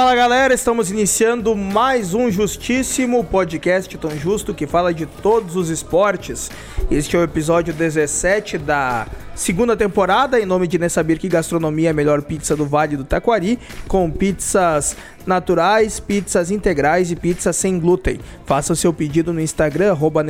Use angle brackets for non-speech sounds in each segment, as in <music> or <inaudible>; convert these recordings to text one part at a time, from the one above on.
Fala galera, estamos iniciando mais um justíssimo podcast tão justo que fala de todos os esportes. Este é o episódio 17 da segunda temporada, em nome de Nessabir que Gastronomia, a melhor pizza do Vale do Taquari, com pizzas naturais, pizzas integrais e pizzas sem glúten. Faça o seu pedido no Instagram, arroba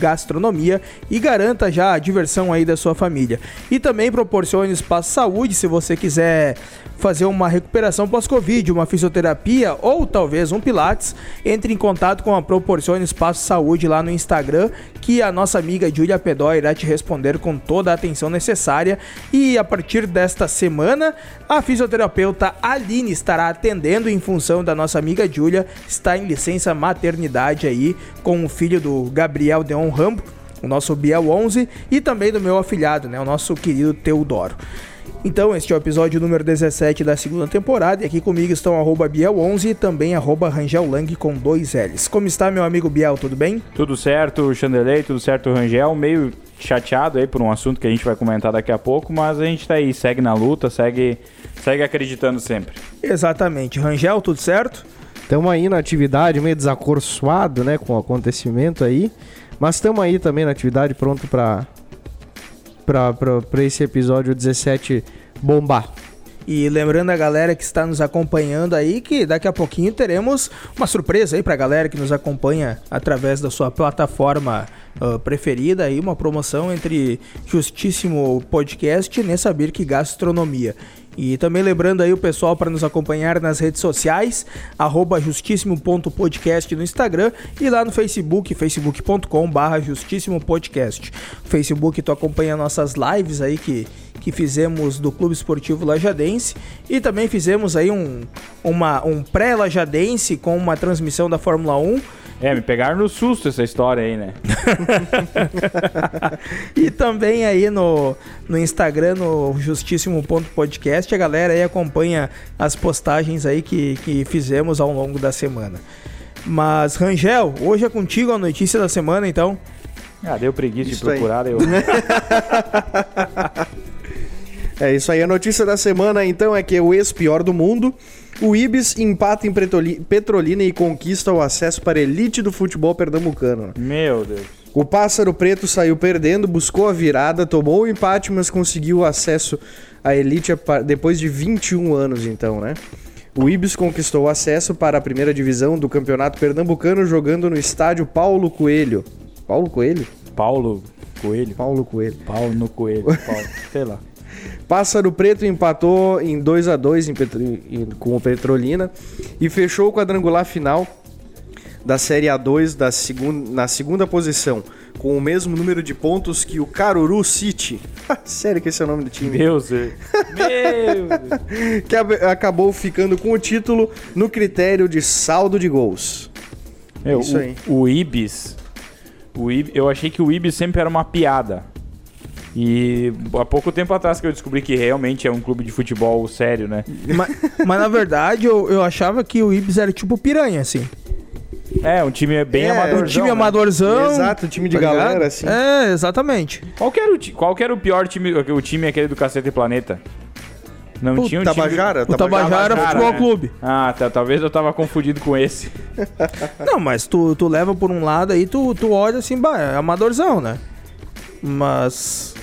Gastronomia e garanta já a diversão aí da sua família. E também proporcione espaço saúde se você quiser fazer uma recuperação pós-Covid, uma fisioterapia ou talvez um Pilates, entre em contato com a Proporcione Espaço Saúde lá no Instagram, que a nossa amiga Julia Pedó irá te responder com toda a atenção necessária. E a partir desta semana, a fisioterapeuta Aline estará atendendo em função da nossa amiga Julia, está em licença maternidade aí com o filho do Gabriel Deon Rambo, o nosso Biel 11, e também do meu afilhado, né, o nosso querido Teodoro. Então, este é o episódio número 17 da segunda temporada e aqui comigo estão arroba Biel11 e também arroba Rangel Lang com dois L's. Como está meu amigo Biel, tudo bem? Tudo certo, Chandelei, tudo certo, Rangel. Meio chateado aí por um assunto que a gente vai comentar daqui a pouco, mas a gente tá aí, segue na luta, segue, segue acreditando sempre. Exatamente. Rangel, tudo certo? Estamos aí na atividade, meio desacorçoado, né, com o acontecimento aí, mas estamos aí também na atividade pronto para para esse episódio 17 bombar. E lembrando a galera que está nos acompanhando aí que daqui a pouquinho teremos uma surpresa aí para a galera que nos acompanha através da sua plataforma uh, preferida aí, uma promoção entre Justíssimo Podcast e Nessa que Gastronomia. E também lembrando aí o pessoal para nos acompanhar nas redes sociais, arroba justíssimo.podcast no Instagram e lá no Facebook, facebook.com barra justíssimo podcast. Facebook tu acompanha nossas lives aí que, que fizemos do Clube Esportivo Lajadense e também fizemos aí um, um pré-Lajadense com uma transmissão da Fórmula 1 é, me pegaram no susto essa história aí, né? <laughs> e também aí no, no Instagram, no justíssimo.podcast, a galera aí acompanha as postagens aí que, que fizemos ao longo da semana. Mas, Rangel, hoje é contigo a notícia da semana, então. Ah, deu preguiça isso de procurar, eu. <laughs> é isso aí, a notícia da semana, então, é que o ex-pior do mundo o Ibis empata em Petrolina e conquista o acesso para a elite do futebol pernambucano. Meu Deus. O Pássaro Preto saiu perdendo, buscou a virada, tomou o empate, mas conseguiu o acesso à elite depois de 21 anos, então, né? O Ibis conquistou o acesso para a primeira divisão do Campeonato Pernambucano jogando no estádio Paulo Coelho. Paulo Coelho? Paulo Coelho. Paulo Coelho. Paulo no Coelho. Paulo. Sei lá. Pássaro Preto empatou em 2 a 2 com o Petrolina e fechou o quadrangular final da Série A2 da segun, na segunda posição, com o mesmo número de pontos que o Caruru City. <laughs> Sério que esse é o nome do time? Meu Deus! Meu <laughs> que acabou ficando com o título no critério de saldo de gols. Meu, Isso aí. O, o Ibis, o Ibis, eu achei que o Ibis sempre era uma piada. E há pouco tempo atrás que eu descobri que realmente é um clube de futebol sério, né? Mas, mas na verdade eu, eu achava que o Ibis era tipo piranha, assim. É, um time bem é, amadorzão. Um time né? amadorzão. Exato, um time de tá galera, ligado? assim. É, exatamente. Qual que, era o, qual que era o pior time, o time aquele do Cacete Planeta? Não o tinha um Tabajara? Time... O Tabajara, Tabajara Futebol né? Clube. Ah, tá, talvez eu tava confundido com esse. <laughs> Não, mas tu, tu leva por um lado aí, tu, tu olha assim, bah, é amadorzão, né? Mas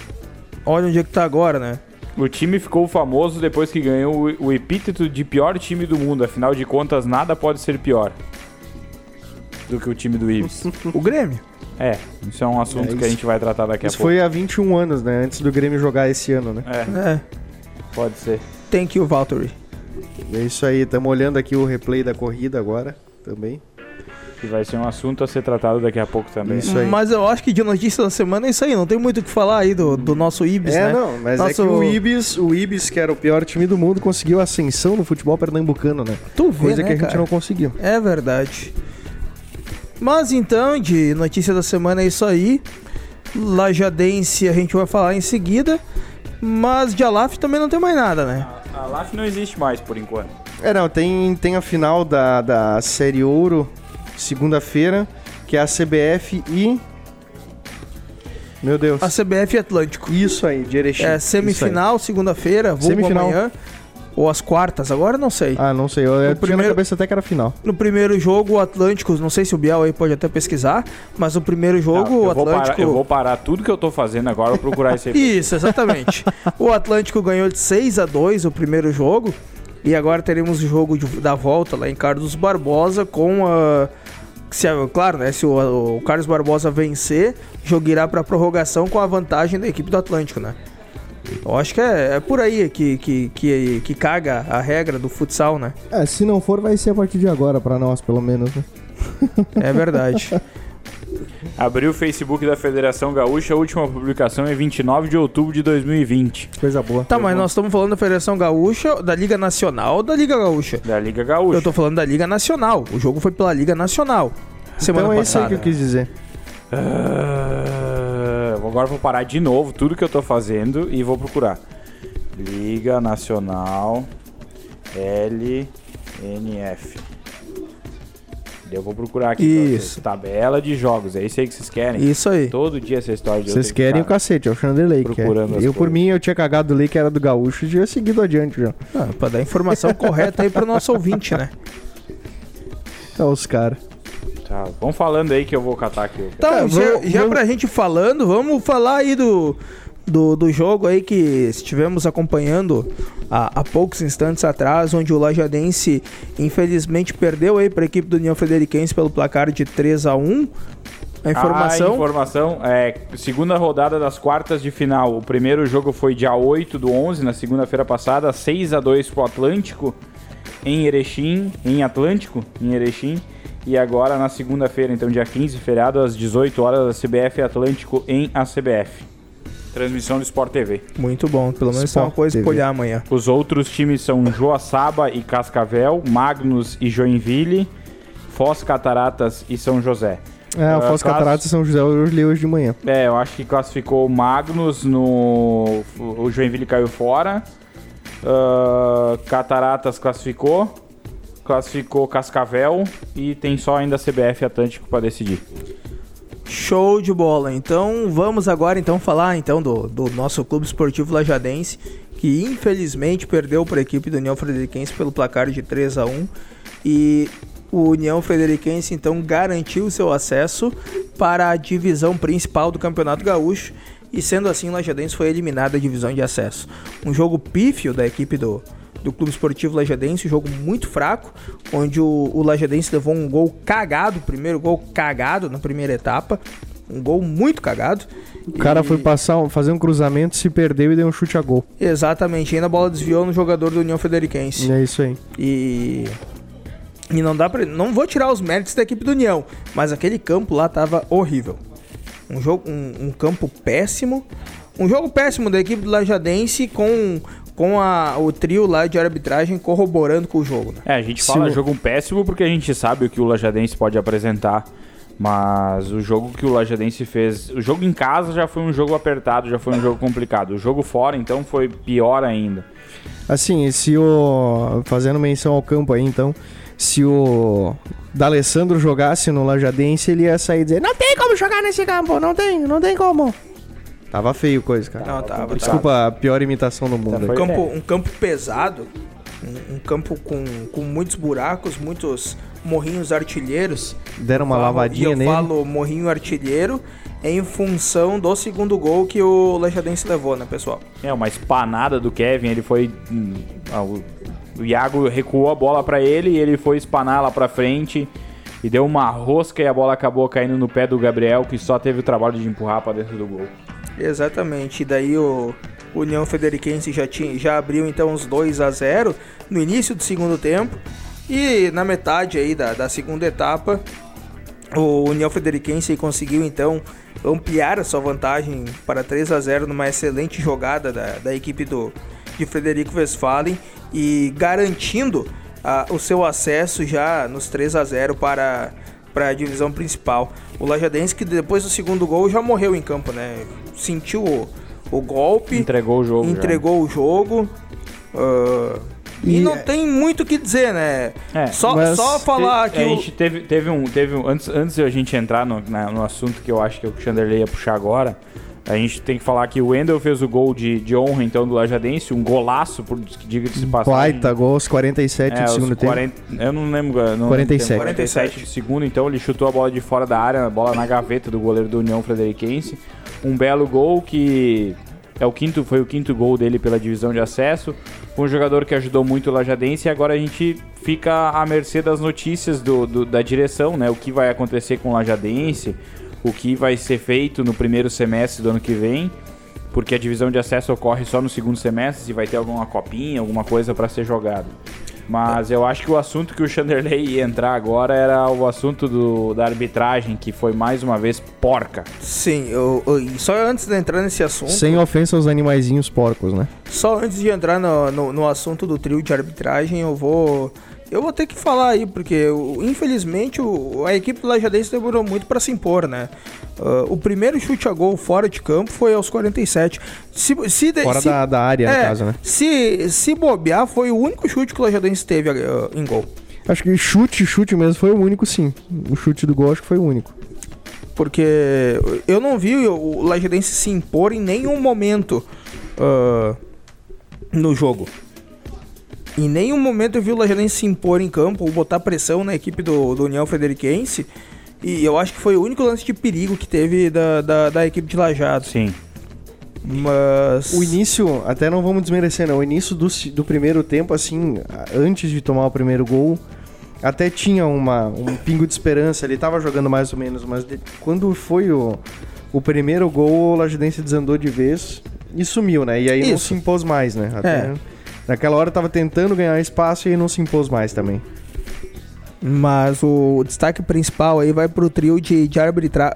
olha onde é que tá agora, né? O time ficou famoso depois que ganhou o, epíteto de pior time do mundo. Afinal de contas, nada pode ser pior do que o time do Ibis. <laughs> o Grêmio. É, isso é um assunto é que a gente vai tratar daqui a isso pouco. Isso foi há 21 anos, né? Antes do Grêmio jogar esse ano, né? É. é. Pode ser. Thank you, Valtteri. É isso aí, estamos olhando aqui o replay da corrida agora também que vai ser um assunto a ser tratado daqui a pouco também. Isso aí. Mas eu acho que de notícia da semana é isso aí, não tem muito o que falar aí do, do nosso Ibis, é, né? não, mas nosso... é que o Ibis, o Ibis, que era o pior time do mundo, conseguiu ascensão no futebol pernambucano, né? Tu vê, Coisa né, que a gente cara? não conseguiu. É verdade. Mas então, de notícia da semana é isso aí. Lajadense a gente vai falar em seguida. Mas de Alaf também não tem mais nada, né? A, a Alaf não existe mais por enquanto. É, não, tem, tem a final da, da Série Ouro segunda-feira, que é a CBF e. Meu Deus. A CBF Atlântico. Isso aí, de Erechim. É semifinal, segunda-feira, vou semifinal. amanhã. ou as quartas, agora não sei. Ah, não sei. Eu, eu tinha primeiro- na cabeça até que era final. No primeiro jogo, o Atlântico, não sei se o Biel aí pode até pesquisar, mas no primeiro jogo, Não, o Atlântico. parar, eu vou parar tudo que eu tô fazendo agora pra procurar esse aí. <laughs> Isso, exatamente. o Atlântico ganhou de 6 a 2 o primeiro jogo. E agora teremos o jogo de- da volta lá em Carlos Barbosa com a. Se, claro, né? Se o, o Carlos Barbosa vencer, o jogo irá pra prorrogação com a vantagem da equipe do Atlântico, né? Eu acho que é, é por aí que, que, que, que caga a regra do futsal, né? É, se não for, vai ser a partir de agora, pra nós, pelo menos, né? É verdade. <laughs> Abriu o Facebook da Federação Gaúcha, a última publicação é 29 de outubro de 2020. Coisa boa. tá, mas nós estamos falando da Federação Gaúcha, da Liga Nacional ou da Liga Gaúcha? Da Liga Gaúcha. Eu tô falando da Liga Nacional. O jogo foi pela Liga Nacional. Semana então é isso aí passada. que eu quis dizer. Ah, agora vou parar de novo tudo que eu tô fazendo e vou procurar. Liga Nacional LNF. Eu vou procurar aqui. Isso. Tabela de jogos. É isso aí que vocês querem? Isso aí. Todo dia essa história de Vocês querem o cacete, é o Chanderley. que é. procurando as Eu, por mim, eu tinha cagado o lei que era do Gaúcho e tinha seguido adiante já. Ah, pra dar a informação correta aí pro nosso ouvinte, né? Então, os caras. Tá, vamos falando aí que eu vou catar aqui. Então, Tá, já, vamos- já vamos- pra gente falando, vamos falar aí do, do, do jogo aí que estivemos acompanhando há, há poucos instantes atrás, onde o Lajadense infelizmente perdeu aí pra equipe do União Frederiquense pelo placar de 3 a 1 A A informação... informação é segunda rodada das quartas de final. O primeiro jogo foi dia 8 do 11, na segunda-feira passada, 6 a 2 pro Atlântico em Erechim, em Atlântico, em Erechim. E agora na segunda-feira, então dia 15, feriado, às 18 horas, a CBF Atlântico em ACBF. Transmissão do Sport TV. Muito bom, pelo menos é uma Sport coisa TV. pra olhar amanhã. Os outros times são Joaçaba e Cascavel, Magnus e Joinville, Foz Cataratas e São José. É, Ah, o Foz classe- Cataratas e São José eu li hoje de manhã. É, eu acho que classificou o Magnus no. O Joinville caiu fora. Ah, Cataratas classificou. Classificou Cascavel. E tem só ainda a CBF Atlântico para decidir. Show de bola. Então vamos agora então falar então do, do nosso clube esportivo Lajadense, que infelizmente perdeu para a equipe do União Frederiquense pelo placar de 3 a 1 e o União Frederiquense então garantiu seu acesso para a divisão principal do Campeonato Gaúcho e sendo assim o Lajadense foi eliminado da divisão de acesso. Um jogo pífio da equipe do do Clube Esportivo Lajadense, um jogo muito fraco, onde o, o Lajadense levou um gol cagado, primeiro gol cagado na primeira etapa, um gol muito cagado. O cara foi passar, fazer um cruzamento, se perdeu e deu um chute a gol. Exatamente, ainda a bola desviou no jogador do União Frederiquense. É isso aí. E. E não dá pra. Não vou tirar os méritos da equipe do União, mas aquele campo lá tava horrível. Um jogo. Um, um campo péssimo. Um jogo péssimo da equipe do Lajadense com, com a, o trio lá de arbitragem corroborando com o jogo, né? É, a gente Se fala o- jogo péssimo porque a gente sabe o que o Lajadense pode apresentar. Mas o jogo que o Lajadense fez. O jogo em casa já foi um jogo apertado, já foi um jogo complicado. O jogo fora, então, foi pior ainda. Assim, se o. Fazendo menção ao campo aí, então. Se o D'Alessandro jogasse no Lajadense, ele ia sair e dizer: Não tem como jogar nesse campo, não tem, não tem como. Tava feio coisa, cara. Não, tava, Desculpa a pior imitação do mundo. Tá, aí. foi- Um campo, um campo pesado, um, um campo com, com muitos buracos, muitos morrinhos artilheiros. Deram uma lavadinha e eu nele. falo morrinho artilheiro em função do segundo gol que o Lajadense levou, né, pessoal? É, uma espanada do Kevin, ele foi. hum, ah, o, o Iago recuou a bola pra ele e ele foi espanar lá pra frente. E deu uma rosca e a bola acabou caindo no pé do Gabriel, que só teve o trabalho de empurrar pra dentro do gol. Exatamente. E daí o União Frederiquense já, tinha, já abriu então uns 2 a 0 no início do segundo tempo. E na metade aí da, da segunda etapa, o União Frederiquense conseguiu então ampliar a sua vantagem para 3 a 0 numa excelente jogada da, da equipe do, de Frederico Westphalen e garantindo ah, o seu acesso já nos 3 a 0 para, para a divisão principal. O Lajadense que depois do segundo gol já morreu em campo, né? Sentiu o, o golpe, Entregou o jogo. já. entregou o jogo. ah, e, E não é- tem muito o que dizer, né? É, só, só falar Te- que a o- gente teve, teve um. Teve um antes, antes de a gente entrar no, na- no assunto que eu acho que o Chanderley ia puxar agora, A gente tem que falar que o Wendel fez o gol de, de honra, então, do Lajadense, um golaço, por diga-se passagem. Baita gol aos 47 É, do segundo tempo. 40 eu não lembro. Não 47. lembro, 47 de segundo, então ele chutou a bola de fora da área, a bola na gaveta do goleiro do União Frederiquense. Um belo gol que é o quinto, foi o quinto gol dele pela divisão de acesso. Foi um jogador que ajudou muito o Lajadense e agora a gente fica à mercê das notícias do, do- da direção, né? O que vai acontecer com o Lajadense, o que vai ser feito no primeiro semestre do ano que vem porque a divisão de acesso ocorre só no segundo semestre, se vai ter alguma copinha, alguma coisa para ser jogado. Mas eu acho que o assunto que o Chanderley ia entrar agora era o assunto do, da arbitragem, que foi mais uma vez porca. Sim, eu, eu- e só antes de entrar nesse assunto, Sem ofensa aos animaizinhos porcos, né? só antes de entrar no, no, no assunto do trio de arbitragem, eu vou. Eu vou ter que falar aí, porque infelizmente o- a equipe do Lajadense demorou muito pra se impor, né? Ah, o primeiro chute a gol fora de campo foi aos 47. Se, se, de- Fora se- da, da área, no é, caso, né? Se, se bobear, foi o único chute que o Lajadense teve ah, em gol. Acho que chute, chute mesmo foi o único, sim. O chute do gol acho que foi o único. Porque eu não vi o Lajadense se impor em nenhum momento ah, no jogo. Em nenhum momento eu vi o Lajadense se impor em campo ou botar pressão na equipe do, do União Frederiquense. E eu acho que foi o único lance de perigo que teve da, da, da equipe de Lajados. Sim. Mas. O início, até não vamos desmerecer, não. O início do, do primeiro tempo, assim, antes de tomar o primeiro gol, até tinha uma, um pingo de esperança. Ele tava jogando mais ou menos, mas de- quando foi o, o primeiro gol, o Lajadense desandou de vez e sumiu, né? E aí não Isso. se impôs mais, né? Até, É. Naquela hora tava tentando ganhar espaço e não se impôs mais também. Mas o destaque principal aí vai pro trio de, de arbitragem.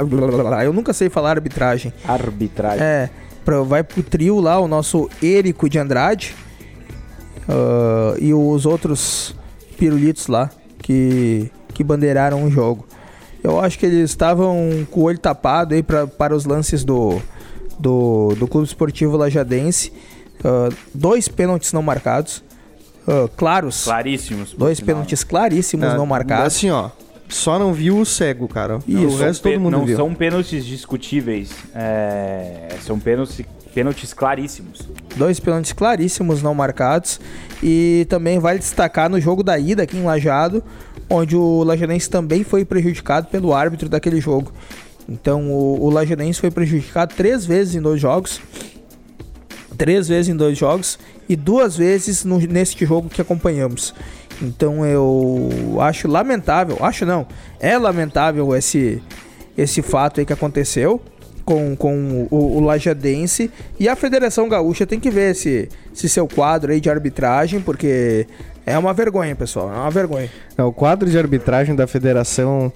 Eu nunca sei falar arbitragem. Arbitragem. É, pra, vai pro trio lá, o nosso Érico de Andrade ah, e os outros pirulitos lá que, que bandeiraram o jogo. Eu acho que eles estavam com o olho tapado aí pra, para os lances do, do, do Clube Esportivo Lajadense. Ah, dois pênaltis não marcados, ah, claros. Claríssimos. Dois pênaltis claríssimos Ah, não marcados. Assim, ó. Só não viu o cego, cara. Isso. o resto todo mundo não viu. são pênaltis discutíveis, é, são pênaltis, pênaltis claríssimos. Dois pênaltis claríssimos não marcados. E também vale destacar no jogo da ida aqui em Lajado, onde o Lajanense também foi prejudicado pelo árbitro daquele jogo. Então o, o Lajanense foi prejudicado três vezes em dois jogos. Três vezes em dois jogos e duas vezes no, neste jogo que acompanhamos. Então eu acho lamentável, acho não, é lamentável esse, esse fato aí que aconteceu com, com o, o Lajadense e a Federação Gaúcha tem que ver esse, esse seu quadro aí de arbitragem, porque é uma vergonha, pessoal, é uma vergonha. Não, o quadro de arbitragem da federação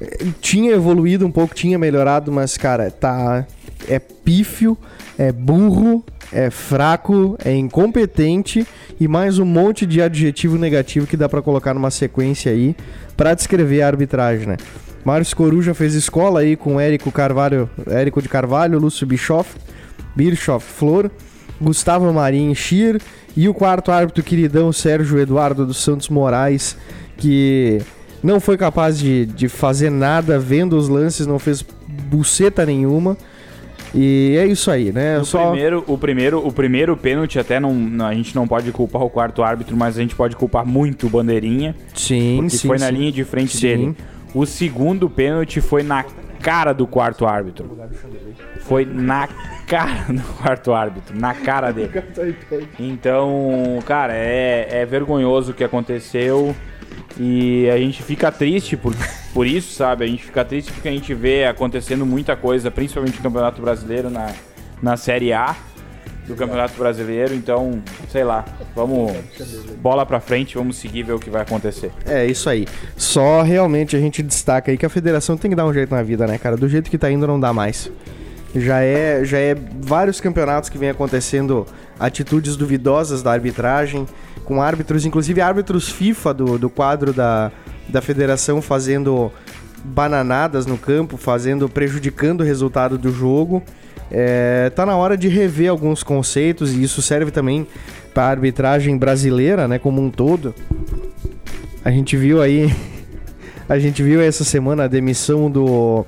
eh, tinha evoluído um pouco, tinha melhorado, mas, cara, tá. É pífio, é burro, é fraco, é incompetente e mais um monte de adjetivo negativo que dá pra colocar numa sequência aí pra descrever a arbitragem, né? Márcio Coruja fez escola aí com Érico Carvalho, Érico de Carvalho, Lúcio Bischoff, Bischoff Flor, Gustavo Marim Schir e o quarto árbitro queridão Sérgio Eduardo dos Santos Moraes, que não foi capaz de, de fazer nada vendo os lances, não fez buceta nenhuma. E é isso aí, né? O, Só primeiro, o, primeiro, o primeiro pênalti, até não, não- a gente não pode culpar o quarto árbitro, mas a gente pode culpar muito o Bandeirinha, sim, porque sim, foi na sim. linha de frente Sim. dele. O segundo pênalti foi na cara do quarto árbitro. Foi na cara do quarto árbitro, na cara dele. <laughs> Então, cara, é, é vergonhoso o que aconteceu. E a gente fica triste por, por isso, sabe? A gente fica triste porque a gente vê acontecendo muita coisa, principalmente no Campeonato Brasileiro, na, na Série A do Campeonato Brasileiro. Então, sei lá, vamos bola pra frente, vamos seguir ver o que vai acontecer. É isso aí. Só realmente a gente destaca aí que a federação tem que dar um jeito na vida, né, cara? Do jeito que tá indo não dá mais. Já é, já é vários campeonatos que vem acontecendo atitudes duvidosas da arbitragem, com árbitros, inclusive árbitros FIFA do, do quadro da, da federação fazendo bananadas no campo, fazendo prejudicando o resultado do jogo. É, tá na hora de rever alguns conceitos e isso serve também para a arbitragem brasileira, né, como um todo. A gente viu aí, <laughs> a gente viu essa semana a demissão do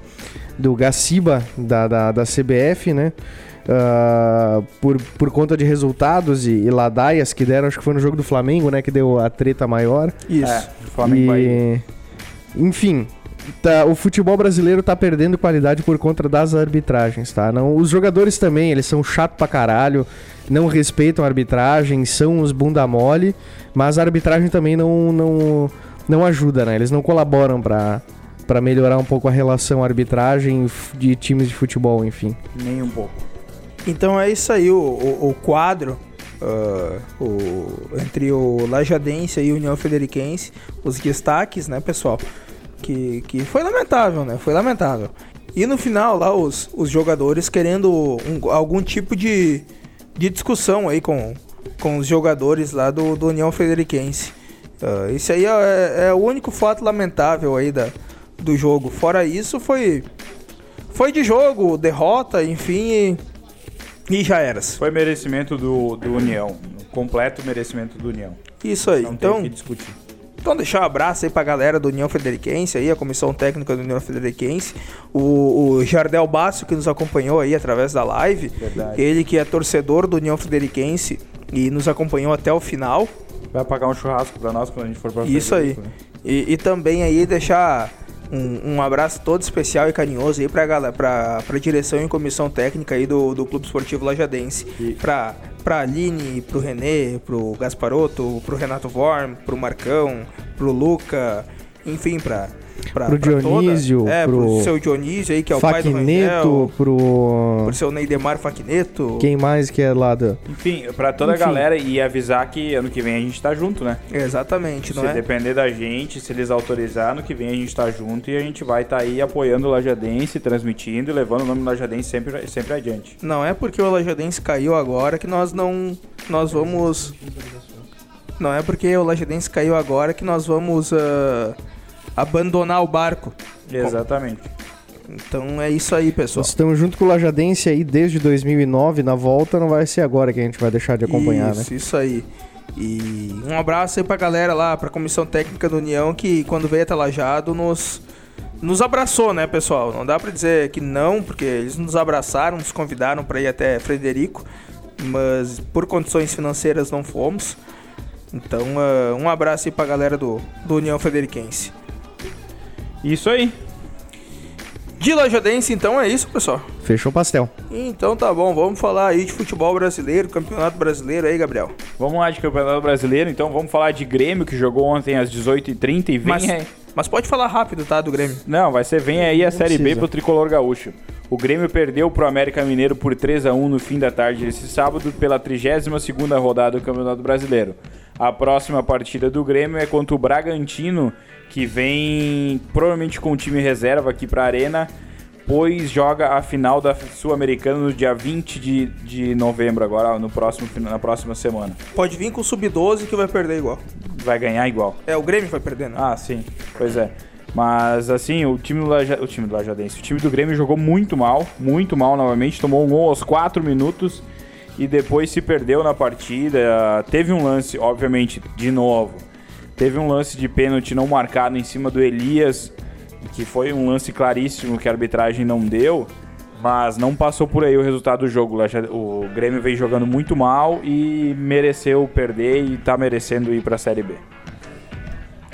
do Gaciba da, da, da CBF, né? Ah, por, por conta de resultados e, e ladaias que deram, acho que foi no jogo do Flamengo, né? Que deu a treta maior. Isso. É, o Flamengo. E, enfim, tá- o futebol brasileiro tá perdendo qualidade por conta das arbitragens, tá? Não, os jogadores também, eles são chato pra caralho, não respeitam a arbitragem, são os bunda mole, mas a arbitragem também não, não, não ajuda, né? Eles não colaboram pra, pra melhorar um pouco a relação arbitragem de times de futebol, enfim. Nem um pouco. Então é isso aí, o, o, o quadro ah, o, entre o Lajadense e o União Frederiquense, os destaques, né, pessoal? Que, que foi lamentável, né? Foi lamentável. E no final, lá, os, os jogadores querendo um- algum tipo de, de discussão aí com, com os jogadores lá do, do União Frederiquense. Ah, esse aí é, é o único fato lamentável aí da, do jogo. Fora isso, foi, foi de jogo, derrota, enfim, e, e já eras. Foi merecimento do, do União. Completo merecimento do União. Isso aí. Não Então, que discutir. então deixar um abraço aí pra galera do União Frederiquense aí, a comissão técnica do União Frederiquense, o, o Jardel Basso que nos acompanhou aí através da live, Verdade. ele que é torcedor do União Frederiquense e nos acompanhou até o final. Vai pagar um churrasco pra nós quando a gente for pra Isso aí. Né? E, e também aí deixar um, um abraço todo especial e carinhoso aí pra, galera, pra, pra direção e comissão técnica aí do, do Clube Esportivo Lajadense. E- Pra, pra Aline, pro Renê, pro Gasparotto, pro Renato Vorm, pro Marcão, pro Luca, enfim, pra. Pra Pro pra toda- Dionísio, é, pro, pro seu Dionísio aí, que é o pai do Faquineto, Rangel, pro. pro seu Neidemar Faquineto. Quem mais que é lá do. Enfim, pra toda Enfim. a galera e avisar que ano que vem a gente tá junto, né? Exatamente, não se é? depender da gente, se eles autorizar, ano que vem a gente tá junto e a gente vai estar aí apoiando o Lajadense, transmitindo e levando o nome do Lajadense sempre, sempre adiante. Não é porque o Lajadense caiu agora que nós não. Nós vamos. Não é porque o Lajadense caiu agora que nós vamos ah, abandonar o barco. Exatamente. Então é isso aí, pessoal. Nós estamos junto com o Lajadense aí desde 2009. Na volta não vai ser agora que a gente vai deixar de acompanhar, né? isso, isso aí. E um abraço aí pra galera lá, pra comissão técnica da União, que quando veio até Lajado nos, nos abraçou, né, pessoal? Não dá pra dizer que não, porque eles nos abraçaram, nos convidaram pra ir até Frederico, mas por condições financeiras não fomos. Então, ah, um abraço aí pra galera do, do União Frederiquense. Isso aí. De Lajadense, então é isso, pessoal. Fechou o pastel. Então tá bom, vamos falar aí de futebol brasileiro, campeonato brasileiro aí, Gabriel. Vamos lá de Campeonato Brasileiro, então vamos falar de Grêmio, que jogou ontem às 18h30 e vem Mas, aí. mas pode falar rápido, tá, do Grêmio. Não, vai ser vem aí a Série B precisa. pro Tricolor Gaúcho. O Grêmio perdeu pro América Mineiro por 3 a 1 no fim da tarde desse sábado pela 32ª rodada do Campeonato Brasileiro. A próxima partida do Grêmio é contra o Bragantino, que vem provavelmente com o time reserva aqui pra Arena, pois joga a final da Sul-Americana no dia 20 de, de novembro agora, no próximo, na próxima semana. Pode vir com o sub-12 que vai perder igual. Vai ganhar igual. É, o Grêmio vai perder, né? Ah, sim. Pois é. Mas assim, o time do Laja... o time do Lajadense, o time do Grêmio jogou muito mal, muito mal novamente, tomou um gol aos 4 minutos e depois se perdeu na partida. Teve um lance, obviamente, de novo. Teve um lance de pênalti não marcado em cima do Elias, que foi um lance claríssimo que a arbitragem não deu, mas não passou por aí o resultado do jogo. O Grêmio vem jogando muito mal e mereceu perder e tá merecendo ir pra Série B.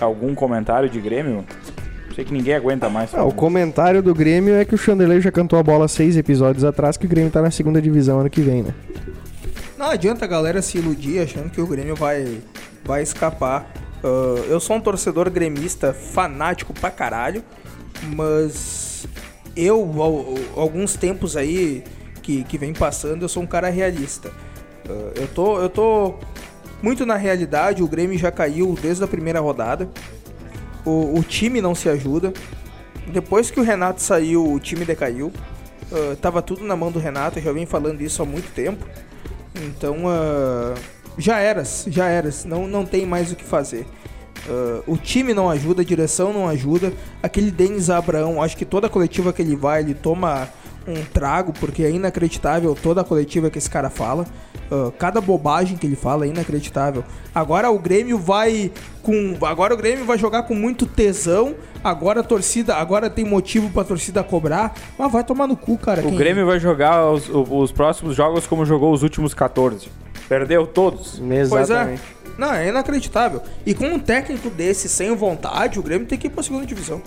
Algum comentário de Grêmio? Sei que ninguém aguenta mais. Ah, o comentário do Grêmio é que o Chandelay já cantou a bola seis episódios atrás que o Grêmio tá na segunda divisão ano que vem, né? Não adianta a galera se iludir achando que o Grêmio vai, vai escapar. Ah, eu sou um torcedor gremista fanático pra caralho, mas eu, al- alguns tempos aí que, que vem passando, eu sou um cara realista. Ah, eu, tô, eu tô muito na realidade, o Grêmio já caiu desde a primeira rodada. O, o time não se ajuda. Depois que o Renato saiu, o time decaiu. Ah, tava tudo na mão do Renato, eu já venho falando isso há muito tempo. Então, ah, já eras, já eras. Não, não tem mais o que fazer. Ah, o time não ajuda, a direção não ajuda. Aquele Denis Abraão, acho que toda coletiva que ele vai, ele toma um trago, porque é inacreditável toda a coletiva que esse cara fala. Ah, cada bobagem que ele fala é inacreditável. Agora o Grêmio vai com. Agora o Grêmio vai jogar com muito tesão. Agora a torcida. Agora tem motivo pra torcida cobrar. Mas vai tomar no cu, cara. O quem- Grêmio vai jogar os, os próximos jogos como jogou os últimos 14. Perdeu todos. Pois é. Exatamente. Não, é inacreditável. E com um técnico desse, sem vontade, o Grêmio tem que ir pra segunda divisão.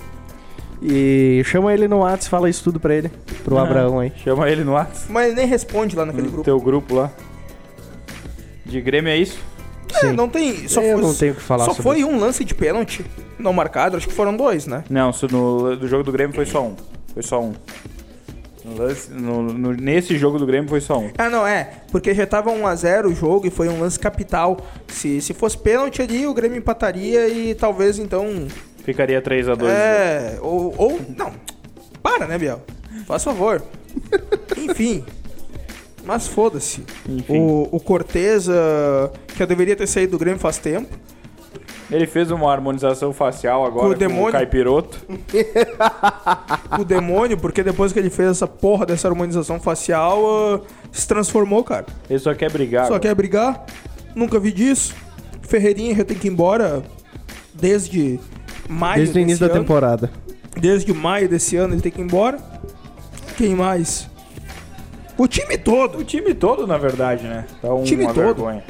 E chama ele no Whats, fala isso tudo pra ele. Pro Abraão aí. Chama ele no WhatsApp, Mas ele nem responde lá naquele no grupo. teu grupo lá. De Grêmio é isso? É, não tem. Só Eu foi, não tenho o que falar Só sobre foi um lance de pênalti não marcado, acho que foram dois, né? Não, isso no do jogo do Grêmio foi só um. Foi só um. No lance- no- no- nesse jogo do Grêmio foi só um. Ah, não, é. Porque já tava 1x0 o jogo e foi um lance capital. Se, se fosse pênalti ali, o Grêmio empataria e talvez então. Ficaria 3 a 2 É. Ou, ou. Não. Para, né, Biel? Faz favor. <laughs> Enfim. Mas foda-se. O, o Cortez, que eu deveria ter saído do Grêmio faz tempo. Ele fez uma harmonização facial agora Com o com, demônio? o Caipiroto. <laughs> o demônio, porque depois que ele fez essa porra dessa harmonização facial, ah, se transformou, cara. Ele só quer brigar. Só agora. quer brigar? Nunca vi disso. Ferreirinha já tem que ir embora desde maio Desde o início da ano. temporada. Desde maio desse ano ele tem que ir embora. Quem mais? O time todo. O time todo, na verdade, né? Tá uma Time todo. vergonha.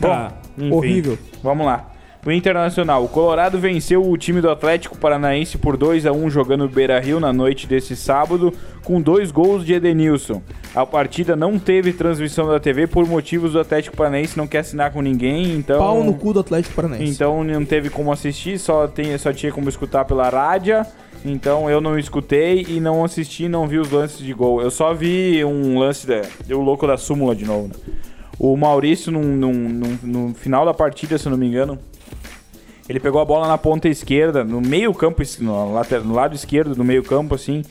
Tá Bom, enfim, horrível. Vamos lá. O Internacional. O Colorado venceu o time do Atlético Paranaense por 2 a 1 jogando no Beira-Rio na noite desse sábado, com dois gols de Edenilson. A partida não teve transmissão da TV por motivos do Atlético Paranaense não quer assinar com ninguém, então Pau no cu do Atlético Paranaense. então não teve como assistir, só, tem, só tinha como escutar pela rádio. Então eu não escutei e não assisti, não vi os lances de gol. Eu só vi um lance da. O louco da súmula de novo. né? O Maurício, no final da partida, se eu não me engano, ele pegou a bola na ponta esquerda, no meio campo, no, later- no lado esquerdo do meio campo, assim,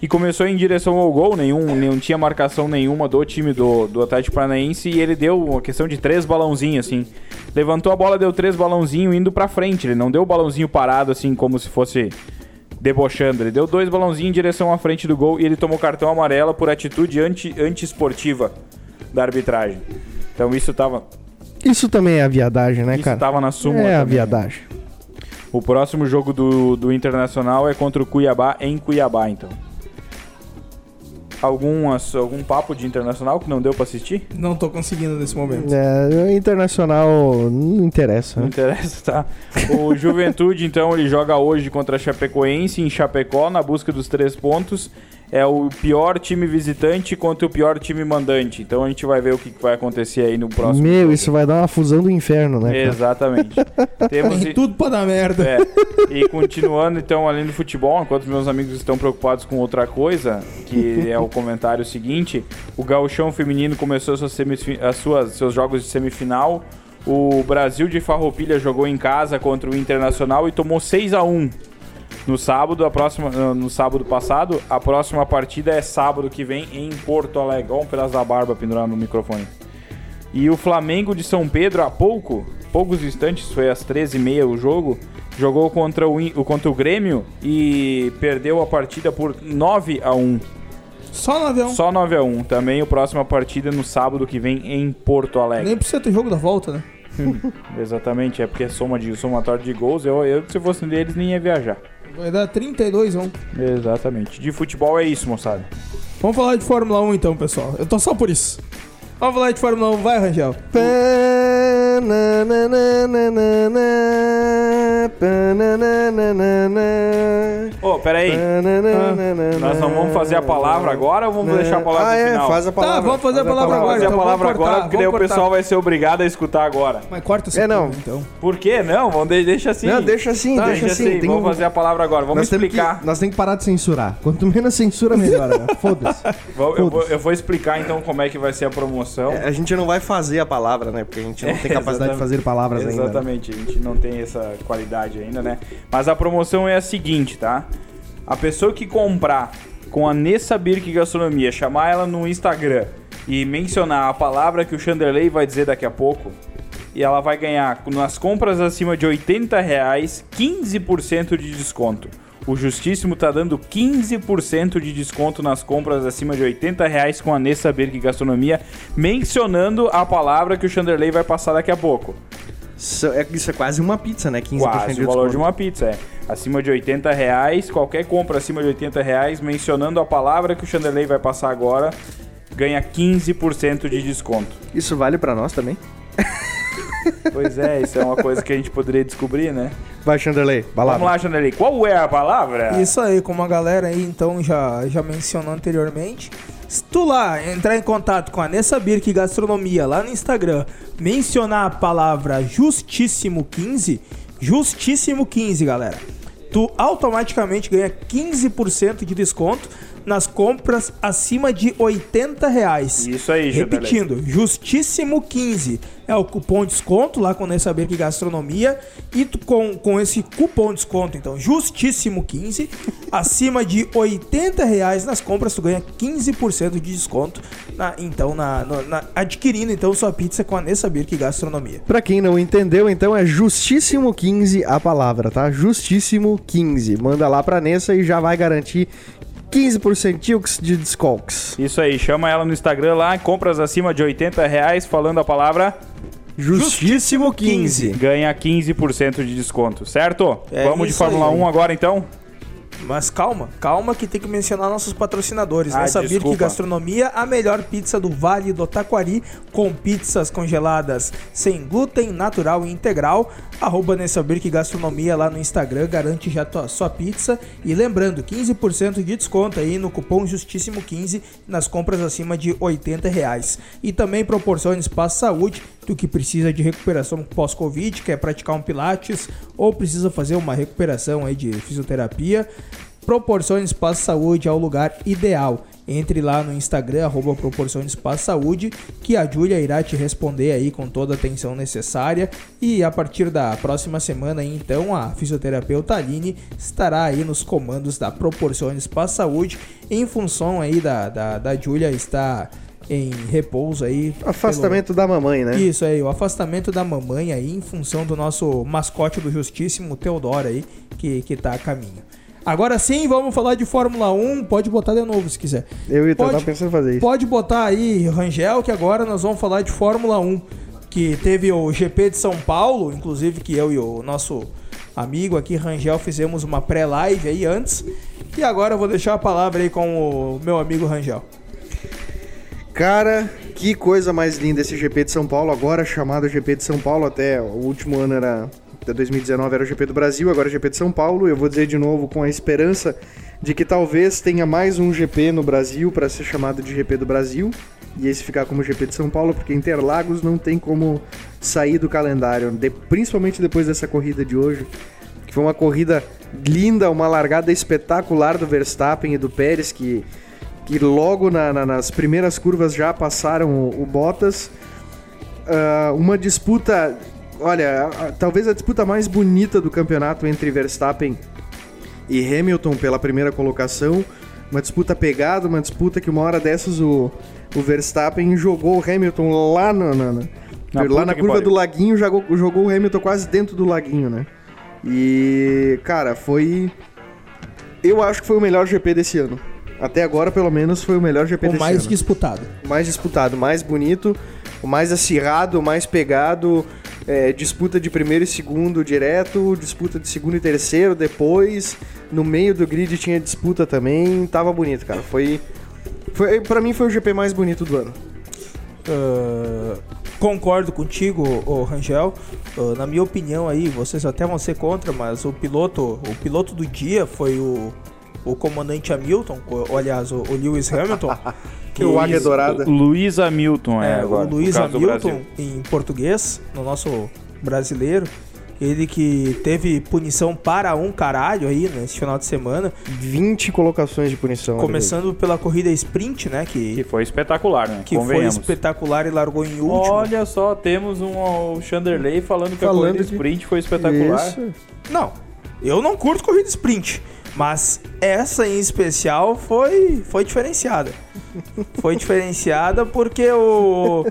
e começou em direção ao gol, nenhum, não tinha marcação nenhuma do time do, do Atlético Paranaense, e ele deu uma questão de três balãozinhos, assim. Levantou a bola, deu três balãozinhos indo pra frente, ele não deu o balãozinho parado, assim, como se fosse debochando. Ele deu dois balãozinhos em direção à frente do gol e ele tomou cartão amarelo por atitude anti- anti-esportiva da arbitragem. Então isso tava, Isso também é a viadagem, né, isso cara? tava na súmula. é a também. viadagem. O próximo jogo do, do Internacional é contra o Cuiabá em Cuiabá, então. Algum, ass- algum papo de Internacional que não deu pra assistir? Não tô conseguindo nesse momento. É, o internacional não interessa. Não né? interessa, tá? O <laughs> Juventude, então, ele joga hoje contra a Chapecoense em Chapecó, na busca dos três pontos. É o pior time visitante contra o pior time mandante. Então a gente vai ver o que vai acontecer aí no próximo. Meu, jogo. isso vai dar uma fusão do inferno, né? cara? Exatamente. <laughs> Temos. Tem tudo pra dar merda. É, e continuando então além do futebol, enquanto meus amigos estão preocupados com outra coisa, que é o comentário seguinte, o gauchão feminino começou suas semifi- as suas, seus jogos de semifinal. O Brasil de Farroupilha jogou em casa contra o Internacional e tomou 6 a 1 no sábado, a próxima, no sábado passado. A próxima partida é sábado que vem em Porto Alegre. Olha um pedaço da barba pendurado no microfone. E o Flamengo de São Pedro, há pouco, poucos instantes, foi às 13h30 o jogo, jogou contra o, contra o Grêmio e perdeu a partida por 9 a 1 Só no avião. Só 9 a 1 Também a próxima partida no sábado que vem em Porto Alegre. Nem precisa ter jogo da volta, né? <laughs> Exatamente, é porque é soma de, somatório de gols. Eu, eu, se fosse deles, nem ia viajar. Vai dar 32 vamos. Exatamente. De futebol é isso, moçada. Vamos falar de Fórmula 1 então, pessoal. Eu tô só por isso. Vamos falar de Fórmula 1, vai, Rangel. Ô, peraí. Nós não vamos fazer a palavra agora ou vamos deixar a palavra ah, no é, final? faz a palavra. Tá, vamos fazer a palavra Vamos agora, fazer a então palavra vamos cortar, agora, porque daí o vamos pessoal cortar. vai ser obrigado a escutar agora. Mas corta essa É, não. então. Por quê? Não, vamos de- deixa assim. Não, deixa assim, Tá, deixa assim. Tem Vamos um- fazer a palavra agora. Vamos nós temos explicar. Que, nós temos que parar de censurar. Quanto menos censura, melhor. né? Foda-se. Vou- eu, eu vou explicar então como é que vai ser a promoção. A gente não vai fazer a palavra, né? Porque a gente não tem capacidade de fazer palavras ainda. né? Exatamente, a gente não tem essa qualidade ainda, né? Mas a promoção é a seguinte, tá? A pessoa que comprar com a Nessa Birk Gastronomia, chamar ela no Instagram e mencionar a palavra que o Chanderley vai dizer daqui a pouco, e ela vai ganhar, nas compras acima de 80 reais, 15% de desconto. O Justíssimo tá dando 15% de desconto nas compras acima de 80 reais com a Nessa Birk Gastronomia, mencionando a palavra que o Chanderley vai passar daqui a pouco. Isso é, isso é quase uma pizza, né? 15% Quase de o valor de uma pizza, é. Acima de 80 reais, qualquer compra acima de 80 reais, mencionando a palavra que o Chanderley vai passar agora, ganha 15% de desconto. Isso vale pra nós também? Pois é, isso é uma coisa que a gente poderia descobrir, né? Vai, Chanderley. Palavra. Vamos lá, Chanderley, qual é a palavra? Isso aí, como a galera aí então já, já mencionou anteriormente. Se tu lá entrar em contato com a Nessa Birk Gastronomia lá no Instagram, mencionar a palavra Justíssimo15, Justíssimo15, galera, tu automaticamente ganha 15% de desconto nas compras acima de 80 reais. Isso aí. Repetindo, Justíssimo 15 é o cupom de desconto lá com Saber que Gastronomia. E com, com esse cupom de desconto, então, Justíssimo 15, acima de 80 reais nas compras, tu ganha 15% de desconto. Na, então, na, na- adquirindo então sua pizza com a Saber que Gastronomia. Pra quem não entendeu, então é Justíssimo 15 a palavra, tá? Justíssimo 15. Manda lá pra Nessa e já vai garantir 15% de descontos. Isso aí, chama ela no Instagram lá, compras acima de 80 reais, falando a palavra, Justíssimo 15. ganha 15% de desconto, certo? É Vamos de Fórmula aí. 1 agora então? Mas calma, calma que tem que mencionar nossos patrocinadores. Ah, né? Que. Gastronomia, a melhor pizza do Vale do Taquari, com pizzas congeladas sem glúten, natural e integral. Arroba Nessaber que Gastronomia lá no Instagram, garante já tua, sua pizza. E lembrando, 15% de desconto aí no cupom Justíssimo15 nas compras acima de 80 reais. E também proporciona espaço saúde, tu que precisa de recuperação pós-Covid, quer praticar um pilates ou precisa fazer uma recuperação aí de fisioterapia, Proporcione Espaço Saúde é o lugar ideal. Entre lá no Instagram, arroba Proporcione Espaço Saúde, que a Júlia irá te responder aí com toda a atenção necessária. E a partir da próxima semana, então, a fisioterapeuta Aline estará aí nos comandos da Proporcione Espaço Saúde, em função aí da, da, da Júlia estar em repouso aí. Afastamento da mamãe, né? Isso aí, o afastamento da mamãe aí em função do nosso mascote do Justíssimo, Teodoro aí, que, que tá a caminho. Agora sim, vamos falar de Fórmula 1. Pode botar de novo se quiser. Eu ia Pode- pensando em fazer isso. Pode botar aí, Rangel, que agora nós vamos falar de Fórmula 1. Que teve o GP de São Paulo, inclusive que eu e o nosso amigo aqui, Rangel, fizemos uma pré-live aí antes. E agora eu vou deixar a palavra aí com o meu amigo Rangel. Cara, que coisa mais linda esse GP de São Paulo, agora chamado GP de São Paulo, até o último ano era, até 2019 era o GP do Brasil, agora é o GP de São Paulo. Eu vou dizer de novo com a esperança de que talvez tenha mais um GP no Brasil para ser chamado de GP do Brasil e esse ficar como GP de São Paulo, porque Interlagos não tem como sair do calendário, de- principalmente depois dessa corrida de hoje, que foi uma corrida linda, uma largada espetacular do Verstappen e do Pérez que que logo na- na- nas primeiras curvas já passaram o, o Bottas. Ah, uma disputa, olha, a- a- talvez a disputa mais bonita do campeonato entre Verstappen e Hamilton pela primeira colocação. Uma disputa pegada, uma disputa que uma hora dessas o, o Verstappen jogou o Hamilton lá, no, na, na- Na lá na curva do laguinho, jogou, jogou o Hamilton quase dentro do laguinho, né? E, cara, foi. Eu acho que foi o melhor GP desse ano. Até agora, pelo menos, foi o melhor GP O desse mais ano. disputado. O mais disputado, o mais bonito, o mais acirrado, o mais pegado. é, disputa de primeiro e segundo direto, disputa de segundo e terceiro depois. No meio do grid tinha disputa também. Tava bonito, cara. Foi. foi para mim foi o GP mais bonito do ano. Ah, concordo contigo, ô Rangel. Ah, na minha opinião aí, vocês até vão ser contra, mas o piloto, o piloto do dia foi o, o comandante Hamilton, o, aliás, o, o Lewis Hamilton. <laughs> que o Águia Dourada. Luiz Hamilton, é, é, agora, o Luiz Hamilton em português, no nosso brasileiro. Ele que teve punição para um caralho aí nesse final de semana, 20 colocações de punição. começando pela corrida sprint, né, Que que, foi espetacular, né? que foi espetacular e largou em último. Olha só, temos um o Chanderley falando que Falando a corrida que- sprint foi espetacular. Isso. Não, eu não curto corrida sprint. Mas essa em especial foi, foi diferenciada. Foi diferenciada porque o,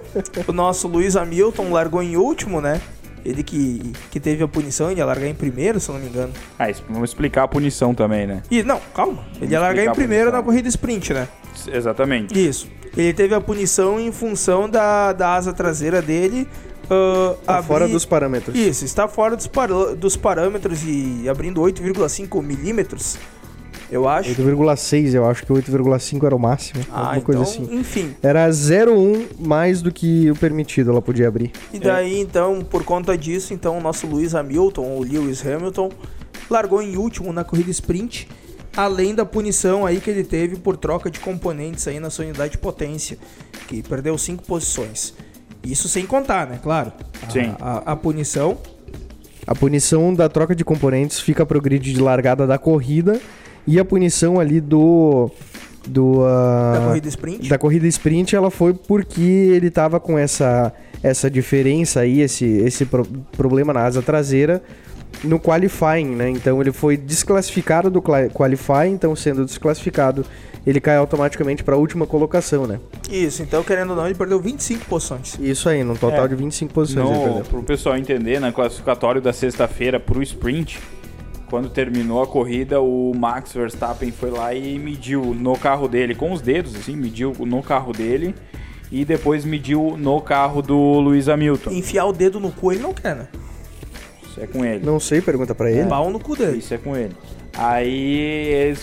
o nosso Luiz Hamilton largou em último, né? Ele que, que teve a punição, ele ia largar em primeiro, se eu não me engano. Ah, vamos explicar a punição também, né? E não, calma. Ele ia largar em primeiro na corrida sprint, né? Exatamente. Isso. Ele teve a punição em função da, da asa traseira dele. Ah, Tá abrir- fora dos parâmetros. Isso, está fora dos, parâ- dos parâmetros e abrindo 8,5 milímetros, eu acho. 8,6, eu acho que 8,5 era o máximo. Ah, alguma então, coisa assim. enfim. Era 0,1 mais do que o permitido, ela podia abrir. E daí, então, por conta disso, então, o nosso Lewis Hamilton, ou Lewis Hamilton, largou em último na corrida sprint, além da punição aí que ele teve por troca de componentes aí na sua unidade de potência, que perdeu cinco posições. Isso sem contar, né? Claro. A, Sim. A, a punição. A punição da troca de componentes fica pro grid de largada da corrida e a punição ali do do ah, Da corrida sprint. da corrida sprint ela foi porque ele tava com essa essa diferença aí, esse esse pro- problema na asa traseira no qualifying, né? Então ele foi desclassificado do qualifying, então sendo desclassificado, ele cai automaticamente para a última colocação, né? Isso, então, querendo ou não, ele perdeu 25 posições. Isso aí, num total É. de 25 posições, perdeu. pro pessoal entender, na classificatório da sexta-feira pro sprint, quando terminou a corrida, o Max Verstappen foi lá e mediu no carro dele, com os dedos, assim, mediu no carro dele e depois mediu no carro do Lewis Hamilton. Enfiar o dedo no cu ele não quer, né? Isso é com ele. Não sei, pergunta para ele. Pau no cu dele. Isso é com ele. Aí,